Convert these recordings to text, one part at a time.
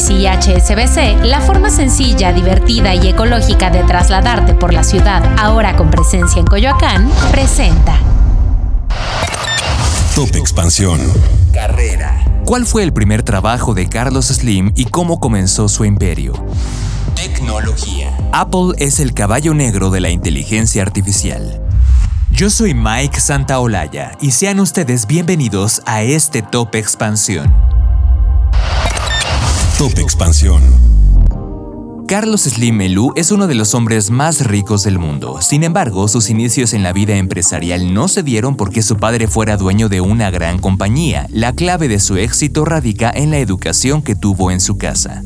Bici y HSBC, la forma sencilla, divertida y ecológica de trasladarte por la ciudad, ahora con presencia en Coyoacán, presenta. Top Expansión. Carrera. ¿Cuál fue el primer trabajo de Carlos Slim y cómo comenzó su imperio? Tecnología. Apple es el caballo negro de la inteligencia artificial. Yo soy Mike Santaolalla y sean ustedes bienvenidos a este Top Expansión. Top Expansión. Carlos Slim Melú es uno de los hombres más ricos del mundo. Sin embargo, sus inicios en la vida empresarial no se dieron porque su padre fuera dueño de una gran compañía. La clave de su éxito radica en la educación que tuvo en su casa.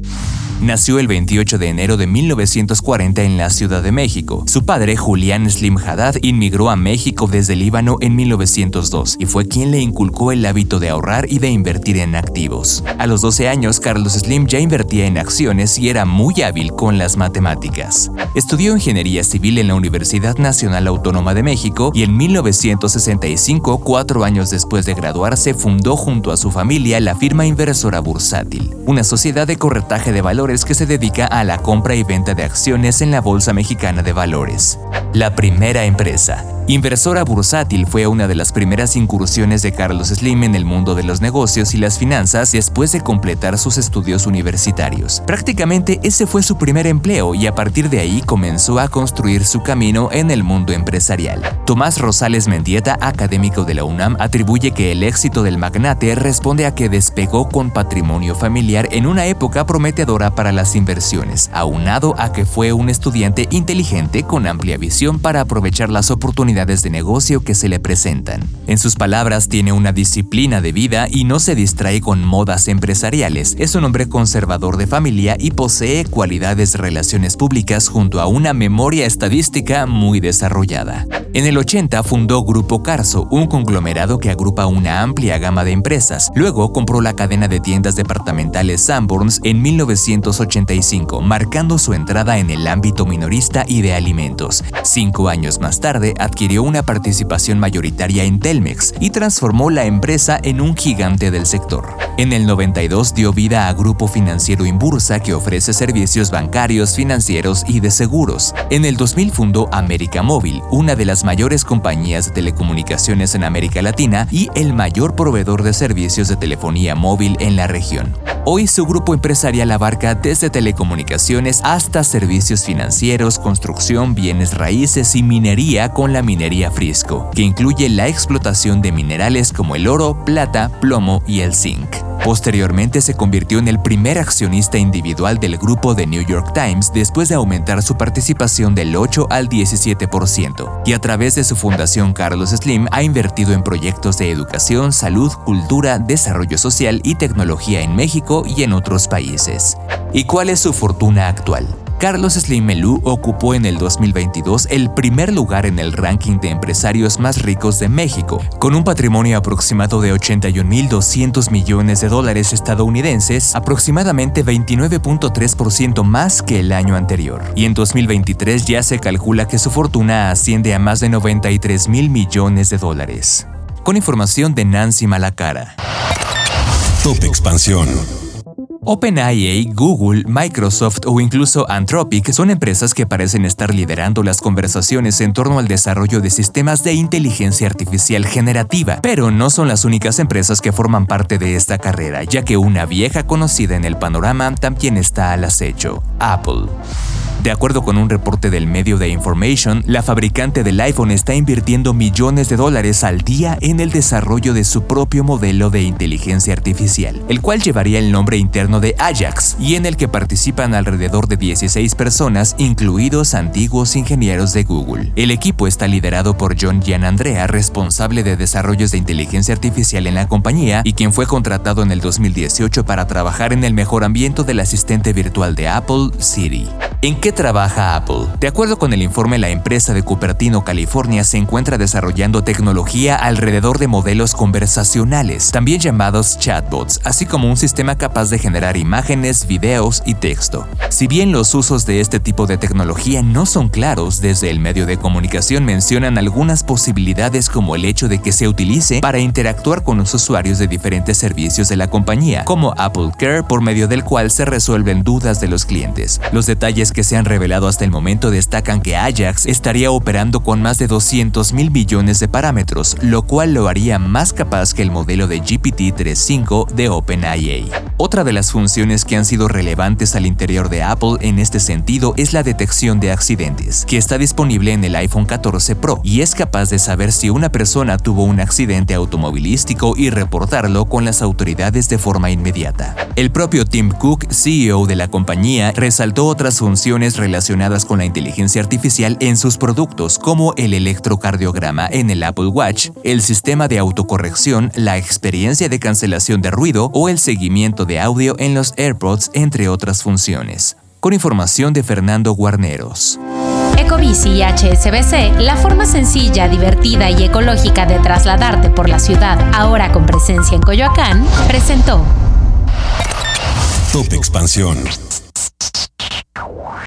Nació el 28 de enero de 1940 en la Ciudad de México. Su padre, Julián Slim Haddad, inmigró a México desde Líbano en 1902 y fue quien le inculcó el hábito de ahorrar y de invertir en activos. A los 12 años, Carlos Slim ya invertía en acciones y era muy hábil con las matemáticas. Estudió ingeniería civil en la Universidad Nacional Autónoma de México y en 1965, cuatro años después de graduarse, fundó junto a su familia la firma inversora Bursátil, una sociedad de corretaje de valores que se dedica a la compra y venta de acciones en la Bolsa Mexicana de Valores. La primera empresa, Inversora bursátil fue una de las primeras incursiones de Carlos Slim en el mundo de los negocios y las finanzas después de completar sus estudios universitarios. Prácticamente ese fue su primer empleo y a partir de ahí comenzó a construir su camino en el mundo empresarial. Tomás Rosales Mendieta, académico de la UNAM, atribuye que el éxito del magnate responde a que despegó con patrimonio familiar en una época prometedora para las inversiones, aunado a que fue un estudiante inteligente con amplia visión para aprovechar las oportunidades de negocio que se le presentan. En sus palabras, tiene una disciplina de vida y no se distrae con modas empresariales. Es un hombre conservador de familia y posee cualidades de relaciones públicas junto a una memoria estadística muy desarrollada. En el 80 fundó Grupo Carso, un conglomerado que agrupa una amplia gama de empresas. Luego compró la cadena de tiendas departamentales Sanborns en 1985, marcando su entrada en el ámbito minorista y de alimentos. Cinco años más tarde adquirió una participación mayoritaria en Telmex y transformó la empresa en un gigante del sector. En el 92 dio vida a Grupo Financiero Inbursa que ofrece servicios bancarios, financieros y de seguros. En el 2000 fundó América Móvil, una de las mayores compañías de telecomunicaciones en América Latina y el mayor proveedor de servicios de telefonía móvil en la región. Hoy su grupo empresarial abarca desde telecomunicaciones hasta servicios financieros, construcción, bienes raíces y minería con la minería Frisco, que incluye la explotación de minerales como el oro, plata, plomo y el zinc. Posteriormente se convirtió en el primer accionista individual del grupo de New York Times después de aumentar su participación del 8 al 17%, y a través de su fundación Carlos Slim ha invertido en proyectos de educación, salud, cultura, desarrollo social y tecnología en México y en otros países. ¿Y cuál es su fortuna actual? Carlos Slim ocupó en el 2022 el primer lugar en el ranking de empresarios más ricos de México, con un patrimonio aproximado de 81.200 millones de dólares estadounidenses, aproximadamente 29.3% más que el año anterior. Y en 2023 ya se calcula que su fortuna asciende a más de 93 mil millones de dólares. Con información de Nancy Malacara. Top Expansión. OpenAI, Google, Microsoft o incluso Anthropic son empresas que parecen estar liderando las conversaciones en torno al desarrollo de sistemas de inteligencia artificial generativa, pero no son las únicas empresas que forman parte de esta carrera, ya que una vieja conocida en el panorama también está al acecho, Apple. De acuerdo con un reporte del medio de Information, la fabricante del iPhone está invirtiendo millones de dólares al día en el desarrollo de su propio modelo de inteligencia artificial, el cual llevaría el nombre interno de Ajax y en el que participan alrededor de 16 personas, incluidos antiguos ingenieros de Google. El equipo está liderado por John Gianandrea, responsable de desarrollos de inteligencia artificial en la compañía y quien fue contratado en el 2018 para trabajar en el mejor ambiente del asistente virtual de Apple, Siri. ¿En qué trabaja Apple? De acuerdo con el informe, la empresa de Cupertino, California, se encuentra desarrollando tecnología alrededor de modelos conversacionales, también llamados chatbots, así como un sistema capaz de generar imágenes, videos y texto. Si bien los usos de este tipo de tecnología no son claros, desde el medio de comunicación mencionan algunas posibilidades como el hecho de que se utilice para interactuar con los usuarios de diferentes servicios de la compañía, como Apple Care, por medio del cual se resuelven dudas de los clientes. Los detalles que se han revelado hasta el momento destacan que Ajax estaría operando con más de 200 mil millones de parámetros, lo cual lo haría más capaz que el modelo de GPT-3.5 de OpenAI. Otra de las funciones que han sido relevantes al interior de Apple en este sentido es la detección de accidentes, que está disponible en el iPhone 14 Pro y es capaz de saber si una persona tuvo un accidente automovilístico y reportarlo con las autoridades de forma inmediata. El propio Tim Cook, CEO de la compañía, resaltó otras funciones relacionadas con la inteligencia artificial en sus productos, como el electrocardiograma en el Apple Watch, el sistema de autocorrección, la experiencia de cancelación de ruido o el seguimiento de audio en los AirPods, entre otras funciones. Con información de Fernando Guarneros. Ecobici y HSBC, la forma sencilla, divertida y ecológica de trasladarte por la ciudad, ahora con presencia en Coyoacán, presentó Top Expansión.